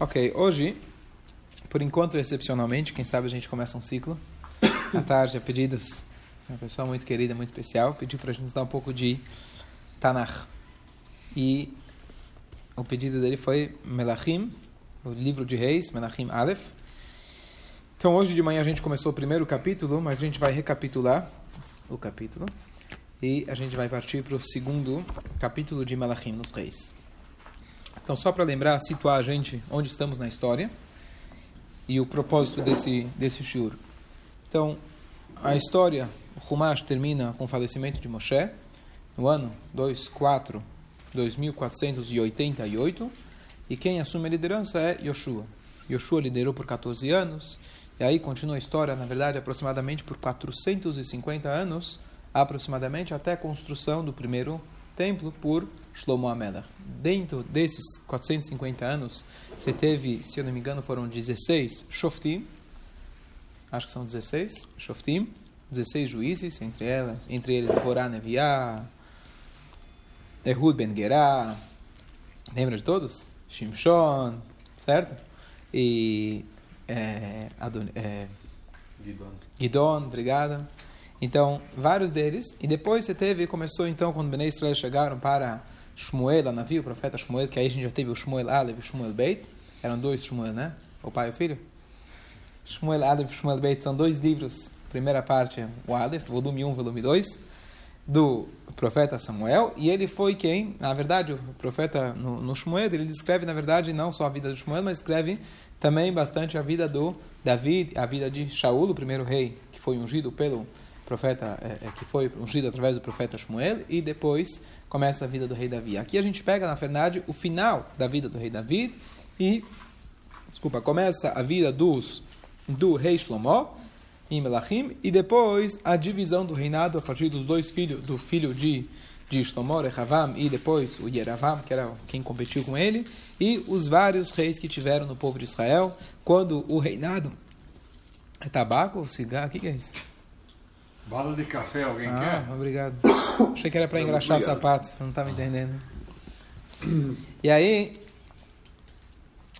Ok, hoje, por enquanto, excepcionalmente, quem sabe a gente começa um ciclo. À tarde, a pedidos uma pessoa muito querida, muito especial, pediu para a gente dar um pouco de Tanakh. E o pedido dele foi Melachim, o livro de Reis, Melachim Aleph. Então, hoje de manhã a gente começou o primeiro capítulo, mas a gente vai recapitular o capítulo. E a gente vai partir para o segundo capítulo de Melachim nos Reis. Então, só para lembrar, situar a gente onde estamos na história e o propósito desse, desse shiur. Então, a história, o Humash termina com o falecimento de Moshe, no ano 24, 2488, e quem assume a liderança é Yoshua. Yoshua liderou por 14 anos, e aí continua a história, na verdade, aproximadamente por 450 anos, aproximadamente até a construção do primeiro templo por Shlomo Amelach. Dentro desses 450 anos, você teve, se eu não me engano, foram 16 Shoftim, acho que são 16 Shoftim, 16 juízes, entre elas, entre eles Devorah Neviah, Ehud Ben Gerah, lembra de todos? Shimshon, certo? E é, Adon, é, Gidon. Gidon, obrigado. Então, vários deles. E depois você teve, começou então, quando Bnei Israel chegaram para Shmuel, navio, o profeta Shmuel, que aí a gente já teve o Shmuel Aleph e o Shmuel Beit. Eram dois Shmuel, né? O pai e o filho. Shmuel Aleph e Shmuel Beit são dois livros. Primeira parte, o Aleph, volume 1, volume 2, do profeta Samuel. E ele foi quem, na verdade, o profeta no, no Shmuel, ele descreve, na verdade, não só a vida de Shmuel, mas escreve também bastante a vida do David, a vida de Shaul, o primeiro rei, que foi ungido pelo profeta, é, que foi ungido através do profeta Shmuel, e depois começa a vida do rei Davi. Aqui a gente pega, na verdade, o final da vida do rei Davi e, desculpa, começa a vida dos, do rei Shlomo em Melachim e depois a divisão do reinado a partir dos dois filhos, do filho de de Shlomo, Rehavam e depois o Yeravam, que era quem competiu com ele, e os vários reis que tiveram no povo de Israel, quando o reinado é tabaco, cigarro, o que é isso? Bala de café, alguém Ah, quer? obrigado. Achei que era para engraxar o Obrigado. sapato, não estava entendendo. E aí,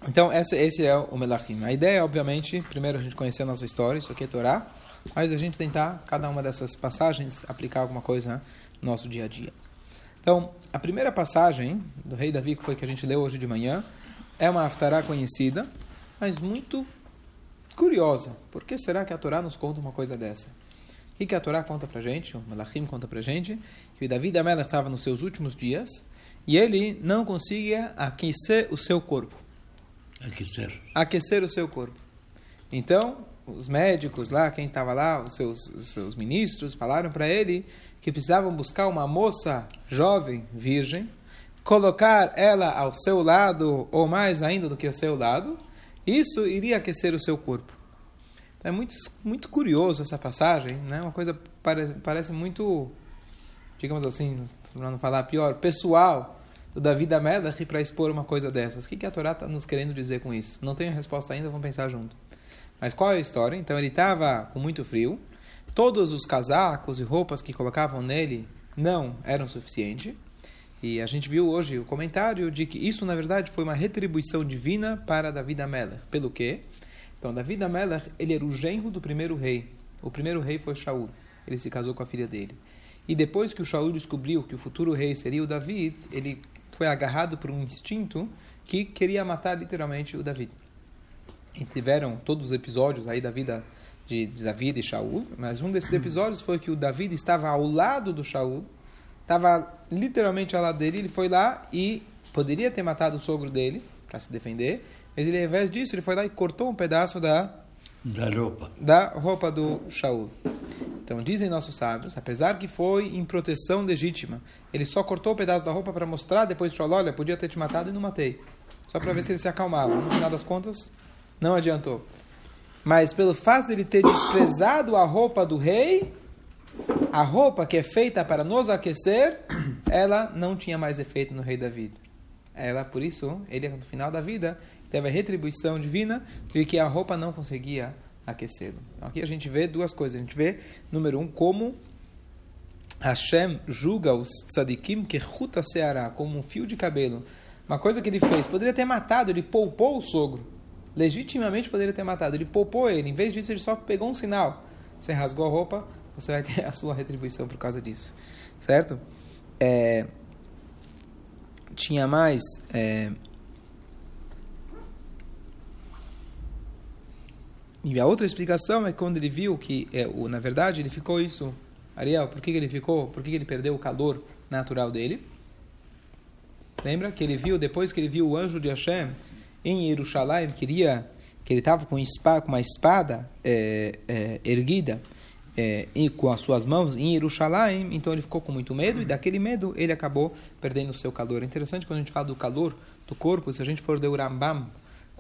então esse, esse é o Melachim. A ideia, obviamente, primeiro a gente conhecer a nossa história, isso aqui é Torá, mas a gente tentar, cada uma dessas passagens, aplicar alguma coisa no nosso dia a dia. Então, a primeira passagem do rei Davi, que foi que a gente leu hoje de manhã, é uma Haftará conhecida, mas muito curiosa. Por que será que a Torá nos conta uma coisa dessa? O que, que a Torá conta pra gente? O Melachim conta pra gente que o Davi da Melech estava nos seus últimos dias e ele não conseguia aquecer o seu corpo. Aquecer. Aquecer o seu corpo. Então, os médicos lá, quem estava lá, os seus, os seus ministros, falaram para ele que precisavam buscar uma moça jovem, virgem, colocar ela ao seu lado, ou mais ainda do que ao seu lado, isso iria aquecer o seu corpo. É muito, muito curioso essa passagem, né? Uma coisa pare, parece muito, digamos assim, para não falar pior, pessoal da Melech para expor uma coisa dessas. O que, que a Torá está nos querendo dizer com isso? Não tenho resposta ainda, vamos pensar junto. Mas qual é a história? Então ele estava com muito frio, todos os casacos e roupas que colocavam nele não eram suficientes. E a gente viu hoje o comentário de que isso, na verdade, foi uma retribuição divina para Davi da Melech. Pelo quê? Então, Davi da Melech, ele era o genro do primeiro rei. O primeiro rei foi Shaul. Ele se casou com a filha dele. E depois que o Shaul descobriu que o futuro rei seria o Davi, ele foi agarrado por um instinto que queria matar literalmente o Davi. E tiveram todos os episódios aí da vida de, de Davi e Shaul, mas um desses episódios foi que o Davi estava ao lado do Shaul, estava literalmente ao lado dele, ele foi lá e poderia ter matado o sogro dele para se defender, mas ele, ao invés disso, ele foi lá e cortou um pedaço da, Da roupa. da roupa do Shaul. Então, dizem nossos sábios, apesar que foi em proteção legítima, ele só cortou o pedaço da roupa para mostrar, depois falou, olha, podia ter te matado e não matei. Só para ver se ele se acalmava. No final das contas, não adiantou. Mas pelo fato de ele ter desprezado a roupa do rei, a roupa que é feita para nos aquecer, ela não tinha mais efeito no rei Davi. Ela, por isso, ele no final da vida teve a retribuição divina de que a roupa não conseguia aquecê-lo. Então, aqui a gente vê duas coisas. A gente vê, número um, como Hashem julga os tzadikim que ruta seara, como um fio de cabelo, uma coisa que ele fez, poderia ter matado, ele poupou o sogro. Legitimamente poderia ter matado, ele poupou ele. Em vez disso, ele só pegou um sinal. Você rasgou a roupa, você vai ter a sua retribuição por causa disso. Certo? É, tinha mais. É, e a outra explicação é quando ele viu que, é, o, na verdade, ele ficou isso. Ariel, por que, que ele ficou? Por que, que ele perdeu o calor natural dele? Lembra que ele viu, depois que ele viu o anjo de Hashem em Jerusalém, queria, que ele estava com, uma espada é, é, erguida é, com as suas mãos em Jerusalém, então ele ficou com muito medo e daquele medo ele acabou perdendo o seu calor. É interessante quando a gente fala do calor do corpo, se a gente for de Rambam,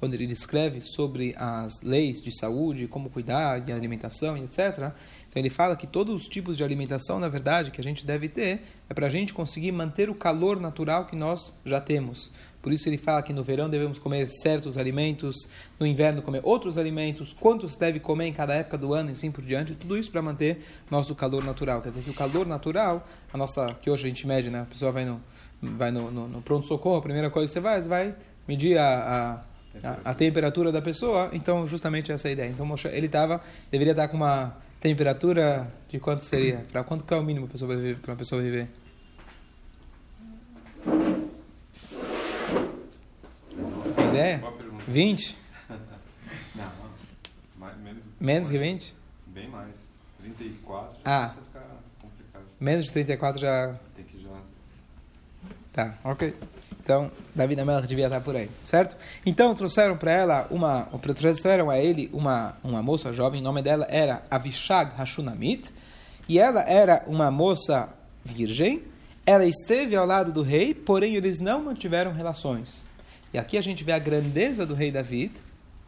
quando ele descreve sobre as leis de saúde, como cuidar de alimentação etc. Então ele fala que todos os tipos de alimentação, na verdade, que a gente deve ter é para a gente conseguir manter o calor natural que nós já temos. Por isso ele fala que no verão devemos comer certos alimentos, no inverno comer outros alimentos, quantos deve comer em cada época do ano e assim por diante. Tudo isso para manter nosso calor natural. Quer dizer que o calor natural, a nossa que hoje a gente mede, né? A pessoa vai no, vai no, no, no pronto-socorro, a primeira coisa que você você vai medir a, a, a, a temperatura da pessoa. Então, justamente essa é a ideia. Então, ele tava, deveria estar com uma temperatura de quanto seria? Para quanto que é o mínimo para uma pessoa viver? ideia? 20? Não, mais, menos, menos que 20? Bem mais. 34 já ah. fica complicado. Menos de 34 já. Tá, ok. Então, Davi Amelach devia estar por aí, certo? Então, trouxeram para ela uma. Trouxeram a ele uma, uma moça jovem, o nome dela era Avishag Hashunamit, e ela era uma moça virgem. Ela esteve ao lado do rei, porém eles não mantiveram relações. E aqui a gente vê a grandeza do rei David,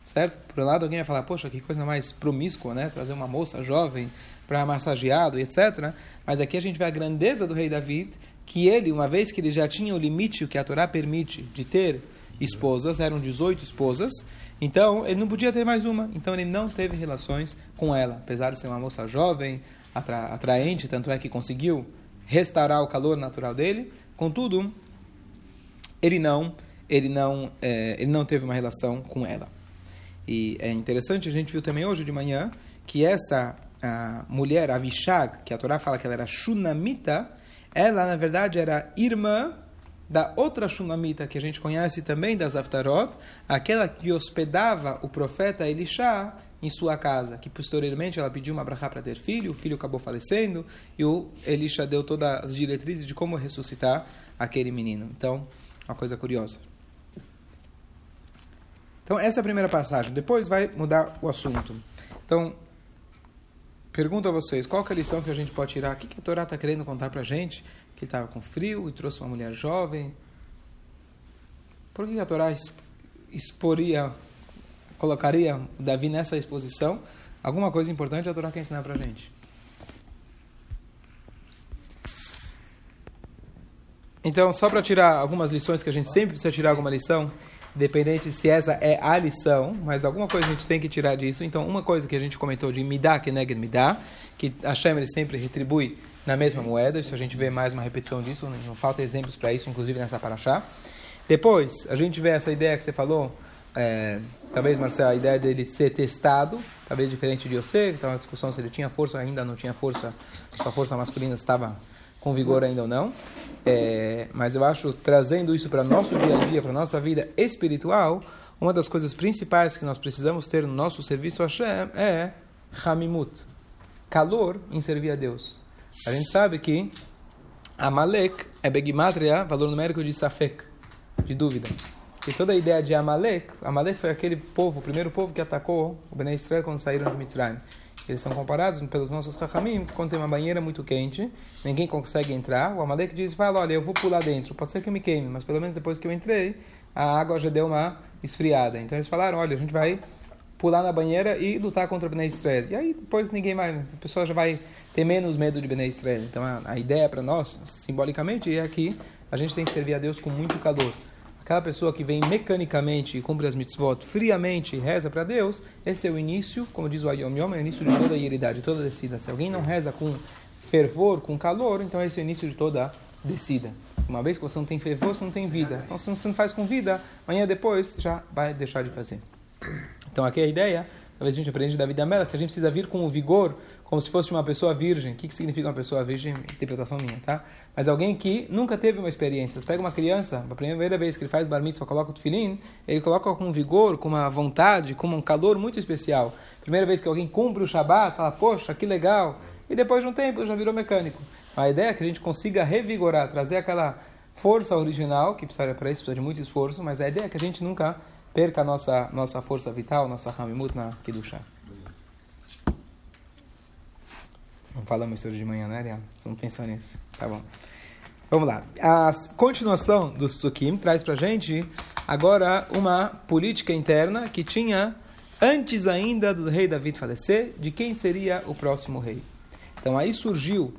certo? Por um lado, alguém vai falar, poxa, que coisa mais promíscua, né? Trazer uma moça jovem para massageado etc. Mas aqui a gente vê a grandeza do rei David, que ele, uma vez que ele já tinha o limite o que a Torá permite de ter esposas, eram 18 esposas, então ele não podia ter mais uma, então ele não teve relações com ela, apesar de ser uma moça jovem, atra atraente, tanto é que conseguiu restaurar o calor natural dele, contudo, ele não ele não, é, ele não teve uma relação com ela. E é interessante, a gente viu também hoje de manhã que essa a mulher, Avishag, que a Torá fala que ela era Shunamita, ela na verdade era irmã da outra Shunamita que a gente conhece também das Aftarot, aquela que hospedava o profeta Elisha em sua casa, que posteriormente ela pediu uma brachá para ter filho, o filho acabou falecendo e o Elisha deu todas as diretrizes de como ressuscitar aquele menino. Então, uma coisa curiosa. Então, essa é a primeira passagem. Depois vai mudar o assunto. Então, pergunto a vocês, qual é a lição que a gente pode tirar? O que a Torá está querendo contar para a gente? Que ele estava com frio e trouxe uma mulher jovem. Por que a Torá exporia, colocaria Davi nessa exposição? Alguma coisa importante a Torá quer ensinar para a gente? Então, só para tirar algumas lições, que a gente sempre precisa tirar alguma lição, independente se essa é a lição, mas alguma coisa a gente tem que tirar disso. Então, uma coisa que a gente comentou de midá que neged midá, que Hashem ele sempre retribui na mesma moeda, isso a gente vê mais uma repetição disso, não falta exemplos para isso, inclusive nessa paraxá. Depois, a gente vê essa ideia que você falou, é, talvez, Marcelo, a ideia dele ser testado, talvez diferente de você, que estava uma discussão se ele tinha força, ainda não tinha força, sua força masculina estava com vigor ainda ou não. É, mas eu acho, trazendo isso para nosso dia a dia, para nossa vida espiritual, uma das coisas principais que nós precisamos ter no nosso serviço a Hashem é Hamimut, calor em servir a Deus. A gente sabe que Amalek é Begimatria, valor numérico de Safek, de dúvida. E toda a ideia de Amalek, Amalek foi aquele povo, o primeiro povo que atacou o Bnei Israel quando saíram de Mitzrayim. Eles são comparados pelos nossos Chachamim, que quando tem uma banheira muito quente, ninguém consegue entrar, o Amalek diz, fala, olha, eu vou pular dentro, pode ser que me queime, mas pelo menos depois que eu entrei, a água já deu uma esfriada. Então eles falaram, olha, a gente vai pular na banheira e lutar contra o Bnei Israel. E aí depois ninguém mais, a pessoa já vai ter menos medo de Bnei Israel. Então a, a ideia para nós, simbolicamente, é que a gente tem que servir a Deus com muito calor. Aquela pessoa que vem mecanicamente e cumpre as mitzvot friamente e reza para Deus, esse é o início, como diz o Ayom Yom, é o início de toda a ieridade, toda a descida. Se alguém não reza com fervor, com calor, então esse é o início de toda a descida. Uma vez que você não tem fervor, você não tem vida. Então, se você não faz com vida, amanhã depois já vai deixar de fazer. Então, aqui é a ideia, talvez a gente aprende da vida Mela, que a gente precisa vir com o vigor, como se fosse uma pessoa virgem. O que, que significa uma pessoa virgem? Interpretação minha, tá? Mas alguém que nunca teve uma experiência. Você pega uma criança, a primeira vez que ele faz bar mitzvah, coloca o tefilim, ele coloca com vigor, com uma vontade, com um calor muito especial. Primeira vez que alguém cumpre o Shabat, fala, poxa, que legal. E depois de um tempo já virou mecânico. A ideia é que a gente consiga revigorar, trazer aquela força original, que precisa para isso precisa de muito esforço, mas a ideia é que a gente nunca perca a nossa, nossa força vital, nossa Hamimut na Kiddushá. Não falamos isso hoje de manhã, né, Ariel? Você não pensou nisso? Tá bom. Vamos lá. A continuação do Sukim traz pra gente agora uma política interna que tinha, antes ainda do rei David falecer, de quem seria o próximo rei. Então aí surgiu,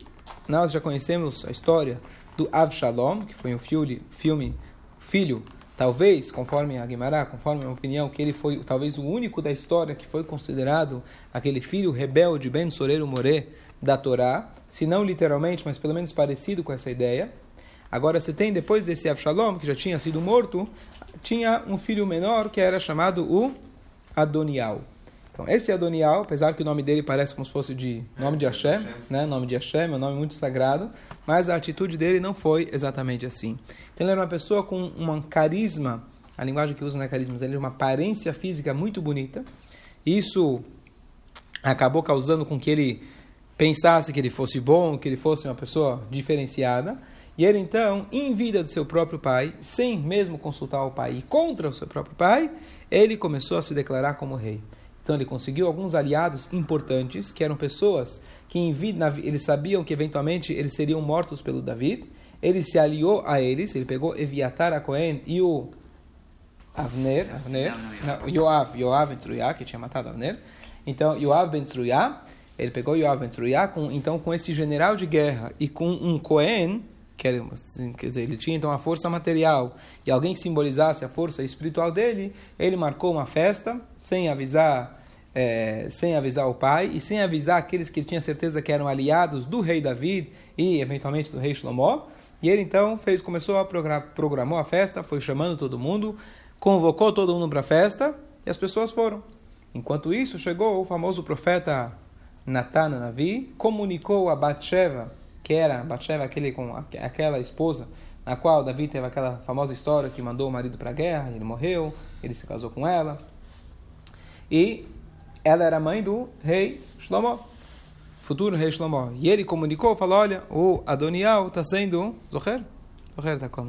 nós já conhecemos a história do Avshalom, que foi um filme, filme filho, talvez, conforme a Guimará, conforme a opinião, que ele foi talvez o único da história que foi considerado aquele filho rebelde, Ben Soreiro Moré, da Torá, se não literalmente, mas pelo menos parecido com essa ideia. Agora você tem, depois desse Avshalom, que já tinha sido morto, tinha um filho menor que era chamado o Adonial. Então, esse Adonial, apesar que o nome dele parece como se fosse de nome de Hashem, né? nome de Hashem, é um nome muito sagrado, mas a atitude dele não foi exatamente assim. Então, ele era uma pessoa com um carisma, a linguagem que usa não é carisma, ele é uma aparência física muito bonita. Isso acabou causando com que ele pensasse que ele fosse bom, que ele fosse uma pessoa diferenciada. E ele então, em vida do seu próprio pai, sem mesmo consultar o pai e contra o seu próprio pai, ele começou a se declarar como rei. Então ele conseguiu alguns aliados importantes, que eram pessoas que em vida, eles sabiam que eventualmente eles seriam mortos pelo David. Ele se aliou a eles, ele pegou Eviatar a Cohen e o Avner, Avner, não, Yoav, Yoav Ben Tzruya, que tinha matado Avner. Então, Yoav Ben Tzruya, ele pegou Yoav Ben Tzruya, com, então com esse general de guerra e com um Cohen, que era, assim, quer dizer, ele tinha então a força material e alguém que simbolizasse a força espiritual dele, ele marcou uma festa sem avisar, é, sem avisar o pai e sem avisar aqueles que ele tinha certeza que eram aliados do rei David e eventualmente do rei Shlomo. E ele então fez, começou a programar, programou a festa, foi chamando todo mundo, convocou todo mundo para a festa e as pessoas foram. Enquanto isso, chegou o famoso profeta Natan Navi, comunicou a Batsheva, que era Batsheva, aquele com aquela esposa, na qual Davi teve aquela famosa história que mandou o marido para a guerra, ele morreu, ele se casou com ela. E ela era mãe do rei Shlomo, futuro rei Shlomo. E ele comunicou, falou, olha, o Adoniel está sendo... Zoher? Zoher está com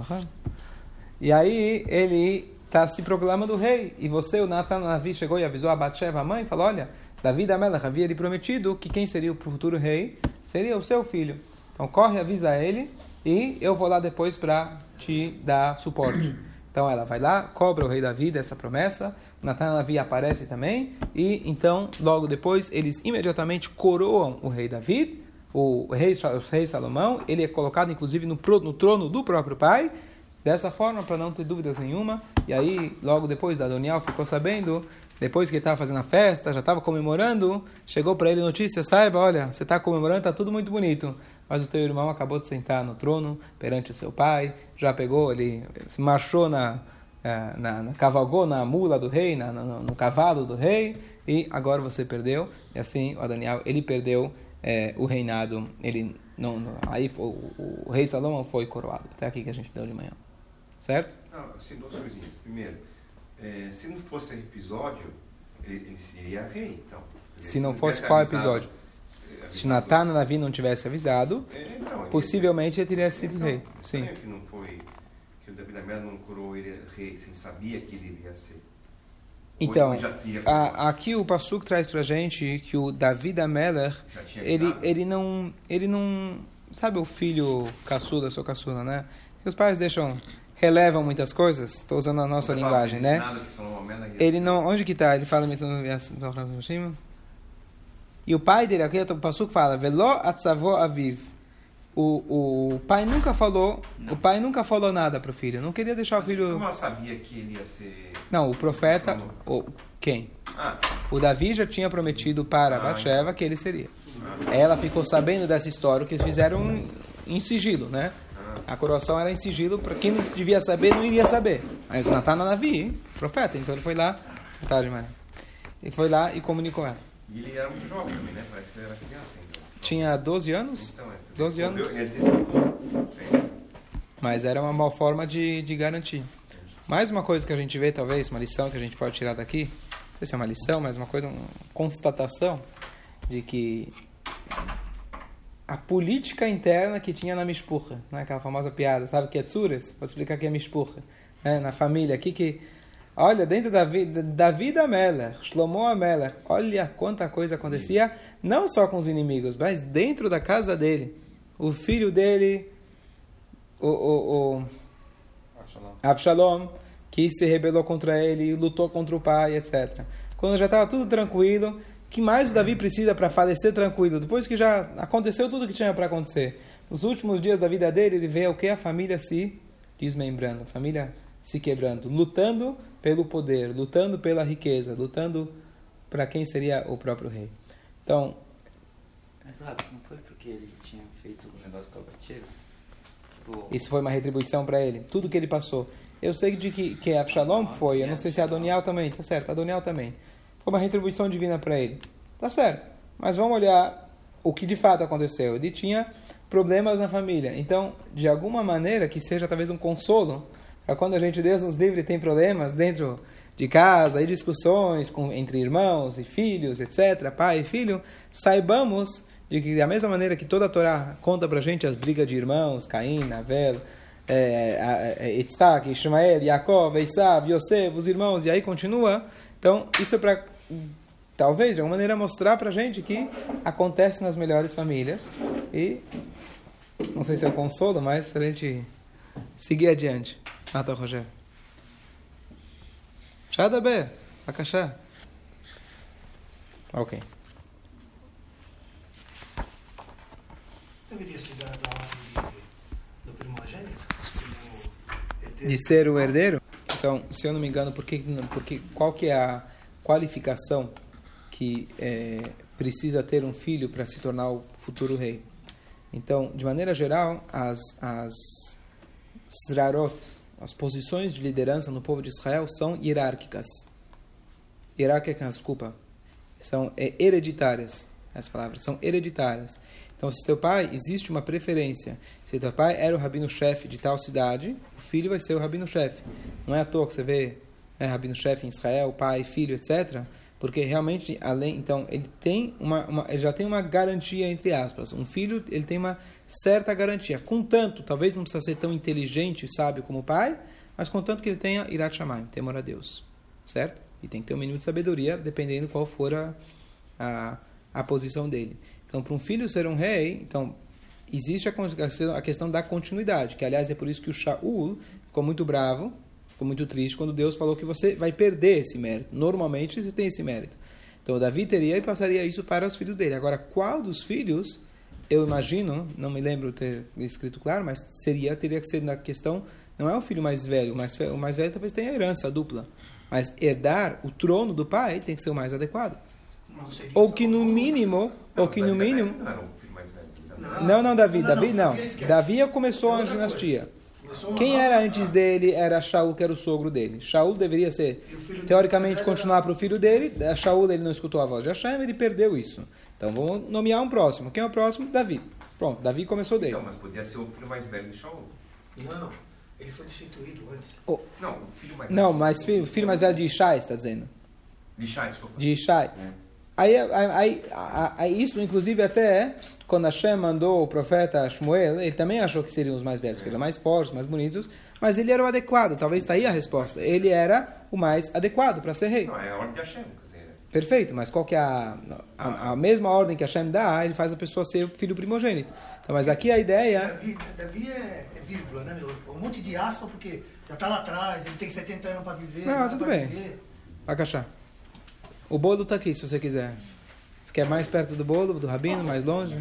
E aí ele está se proclamando rei. E você, o Natan Navi, chegou e avisou a Batsheva, a mãe, falou, olha, Davi da Melech havia lhe prometido que quem seria o futuro rei seria o seu filho. Então corre, avisa ele e eu vou lá depois para te dar suporte. Então ela vai lá, cobra o rei Davi dessa promessa, Natan Navi aparece também e então logo depois eles imediatamente coroam o rei Davi, o rei, o rei Salomão, ele é colocado inclusive no, no trono do próprio pai, dessa forma para não ter dúvidas nenhuma. E aí logo depois da Donial ficou sabendo depois que ele estava fazendo a festa, já estava comemorando, chegou para ele notícia, saiba, olha, você está comemorando, está tudo muito bonito, mas o teu irmão acabou de sentar no trono perante o seu pai, já pegou, ele se marchou na, eh, na, na cavalgou na mula do rei, na, no, no, cavalo do rei, e agora você perdeu, e assim o Daniel, ele perdeu é, o reinado, ele não, não aí o, o, rei Salomão foi coroado, até aqui que a gente deu de manhã, certo? Não, assim, duas coisinhas. Primeiro, é, se não fosse episódio, ele, ele seria rei, então. Se não fosse qual episódio? Se Natan Navi não tivesse avisado, é, então, possivelmente ele teria sido então, rei. Sim. Que não foi que o Davi da Mera não curou ele rei, sem sabia que ele iria ser. Então, a, aqui o Passuk traz pra gente que o Davi da Meller, ele, ele não, ele não, sabe o filho caçula, seu caçula, né? Que os pais deixam relevam muitas coisas. Estou usando a nossa linguagem, né? Ele não, onde que está? Ele fala e o pai dele, aqui o Passuco fala, Velo atzavo aviv. O, o pai nunca falou, não. o pai nunca falou nada para o filho. Não queria deixar Mas o filho. Como ela sabia que ele ia ser? Não, o profeta, o quem? Ah. O Davi já tinha prometido para ah, Batsheva então. que ele seria. Ah. Ela ficou sabendo dessa história que eles fizeram em sigilo, né? A coroação era em sigilo, para quem não devia saber, não iria saber. Mas o Natan era Navi, profeta, então ele foi lá, boa tarde, Maria. Ele foi lá e comunicou ela. E ele era muito jovem também, né? Parece que ele era criança ainda. Tinha 12 anos, Então, é. 12 anos. É, mas era uma boa forma de, de garantir. Mais uma coisa que a gente vê, talvez, uma lição que a gente pode tirar daqui, não sei se é uma lição, mas uma coisa, uma constatação de que a política interna que tinha na Mishpurra, né? aquela famosa piada, sabe que é Tsures? Vou explicar que é Mishpurra. Né? Na família, aqui que... Olha, dentro da vida, da vida Meller, Shlomo Ameller, olha quanta coisa acontecia, não só com os inimigos, mas dentro da casa dele. O filho dele, o, o, o Absalom. Avshalom, que se rebelou contra ele, lutou contra o pai, etc. Quando já estava tudo tranquilo, que mais o Davi precisa para falecer tranquilo? Depois que já aconteceu tudo o que tinha para acontecer. Nos últimos dias da vida dele, ele vê o que? A família se desmembrando, a família se quebrando, lutando pelo poder, lutando pela riqueza, lutando para quem seria o próprio rei. Então, Exato, não foi porque ele tinha feito o negócio com a Isso foi uma retribuição para ele. Tudo que ele passou. Eu sei de que, que Avshalom foi, eu não sei se Adoniel também, tá certo, Adoniel também. Foi uma retribuição divina para ele. Tá certo. Mas vamos olhar o que de fato aconteceu. Ele tinha problemas na família. Então, de alguma maneira, que seja talvez um consolo, para quando a gente, Deus nos livre, tem problemas dentro de casa, e discussões com, entre irmãos e filhos, etc., pai e filho, saibamos de que da mesma maneira que toda a Torá conta para a gente as brigas de irmãos, Caim, Abel, é, a- a- Yitzhak, Ishmael, Yaakov, Esav, Yosef, os irmãos, e aí continua. Então, isso é para, talvez, de alguma maneira, mostrar para a gente que acontece nas melhores famílias. E, não sei se é o consolo, mas a gente seguir adiante. Mata Rogério. Shadaber, Akashá. Ok. Deveria se dar da ordem de, do primogênito? herdeiro? de ser o herdeiro. Então, se eu não me engano, por que, porque, qual que é a qualificação que é, precisa ter um filho para se tornar o futuro rei? Então, de maneira geral, as, as srarot, as posições de liderança no povo de Israel são hierárquicas. Hierárquicas, desculpa. São é, hereditárias. As palavras são hereditárias. Então, se teu pai, existe uma preferência. Se teu pai era o rabino-chefe de tal cidade, o filho vai ser o rabino-chefe. Não é à toa que você vê né, rabino-chefe em Israel, pai, filho, etc. Porque realmente, além, então, ele tem uma, uma, ele já tem uma garantia entre aspas. Um filho, ele tem uma certa garantia. Contanto, talvez não precisa ser tão inteligente e sábio como o pai, mas contanto que ele tenha irat shamayim, temor a Deus, certo? E tem que ter um mínimo de sabedoria, dependendo qual for a, a, a posição dele. Então, para um filho ser um rei, então existe a, a questão da continuidade, que aliás é por isso que o Shaul ficou muito bravo, ficou muito triste quando Deus falou que você vai perder esse mérito. Normalmente você tem esse mérito. Então, Davi teria e passaria isso para os filhos dele. Agora, qual dos filhos, eu imagino, não me lembro ter escrito claro, mas seria teria que ser na questão, não é o filho mais velho, o mais, fe- o mais velho talvez tenha herança dupla, mas herdar o trono do pai tem que ser o mais adequado. Não Ou que no mínimo, ou que no mínimo. Não. Não. Não, não, Davi, Não, não, Davi não. Davi começou a dinastia. Quem era antes dele era Shaul, que era o sogro dele. Shaul deveria ser, o teoricamente, continuar para o filho dele. A Shaul ele não escutou a voz de Hashem, ele perdeu isso. Então vamos nomear um próximo. Quem é o próximo? Davi. Pronto, Davi começou dele. Então, mas podia ser o filho mais velho de Shaul. Não, ele foi destituído antes. Não, o filho mais Não, velho. mas filho, filho mais velho de Ishai, está dizendo. De Shai, desculpa. De Ishai. É. Aí, aí, aí, isso, inclusive, até quando Hashem mandou o profeta Shmuel, ele também achou que seriam os mais velhos, que eram mais fortes, mais bonitos, mas ele era o adequado. Talvez está aí a resposta. Ele era o mais adequado para ser rei. Não, é a ordem de Hashem. Perfeito, mas qual que é a, a, a mesma ordem que Hashem dá, ele faz a pessoa ser o filho primogênito. Então, mas aqui a ideia... Davi, Davi é, é vírgula, né, meu? Um monte de aspa, porque já está lá atrás, ele tem 70 anos para viver. Não, dá tudo pra bem. viver. Akashá. O bolo está aqui, se você quiser. Você quer mais perto do bolo, do rabino, mais longe?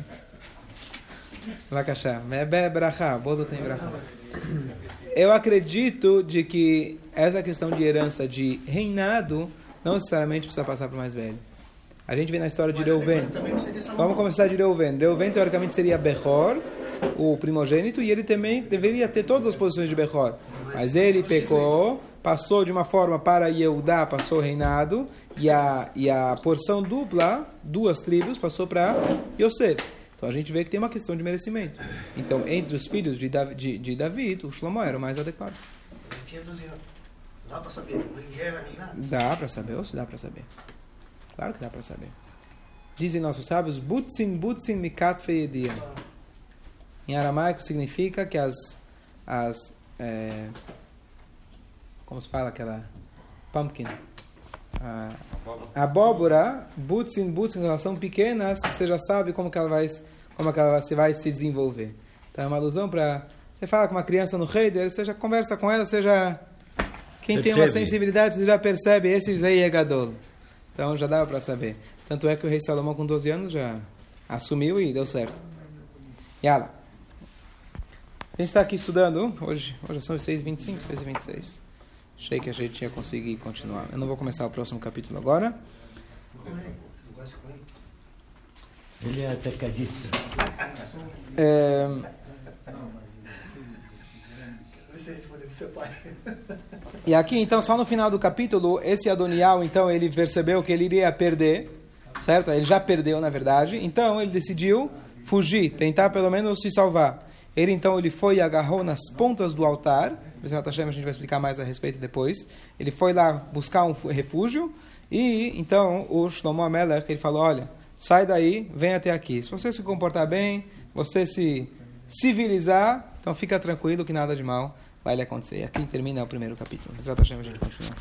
Vakashá. Mebe brachá. O bolo tem brachá. Eu acredito de que essa questão de herança de reinado não necessariamente precisa passar para o mais velho. A gente vê na história de Reuven. Vamos começar de Reuven. Reuven, teoricamente, seria Bechor. o primogênito e ele também deveria ter todas as posições de Bechor. Mas ele pecou, passou de uma forma para Yehudá, passou o reinado, e a, e a porção dupla, duas tribos, passou para Yosef. Então a gente vê que tem uma questão de merecimento. Então, entre os filhos de, Davi, de, de David, o Shlomo era o mais adequado. Ele tinha 12 anos. Dá pra saber, nem guerra, nem nada. Dá para saber, ou se dá para saber? Claro que dá para saber. Dizem nossos sábios, Butsin, Butsin, Mikat, Feyedia. Em aramaico significa que as, as é, como se fala aquela pumpkin, a abóbora, butsin, butsin, elas são pequenas, você já sabe como que ela vai, como que ela vai, vai se desenvolver. Então é uma alusão para você fala com uma criança no Heider, você já conversa com ela, você já quem tem uma Percebe. sensibilidade, você já percebe esse aí é gadol. Então já dava para saber. Tanto é que o rei Salomão com 12 anos já assumiu e deu certo. Yala. A gente está aqui estudando, hoje, hoje são 6h25, 6h26. Achei que a gente ia conseguir continuar. Eu não vou começar o próximo capítulo agora. Ele. É atacadista. É, e aqui, então, só no final do capítulo, esse Adonial, então, ele percebeu que ele iria perder, certo? Ele já perdeu, na verdade. Então, ele decidiu fugir, tentar pelo menos se salvar. Ele, então, ele foi e agarrou nas pontas do altar. A gente vai explicar mais a respeito depois. Ele foi lá buscar um refúgio. E, então, o Shlomo Amelech, ele falou, olha, sai daí, vem até aqui. Se você se comportar bem, você se civilizar, então fica tranquilo que nada de mal vai lhe acontecer. E aqui termina o primeiro capítulo. Hashem, a gente continua.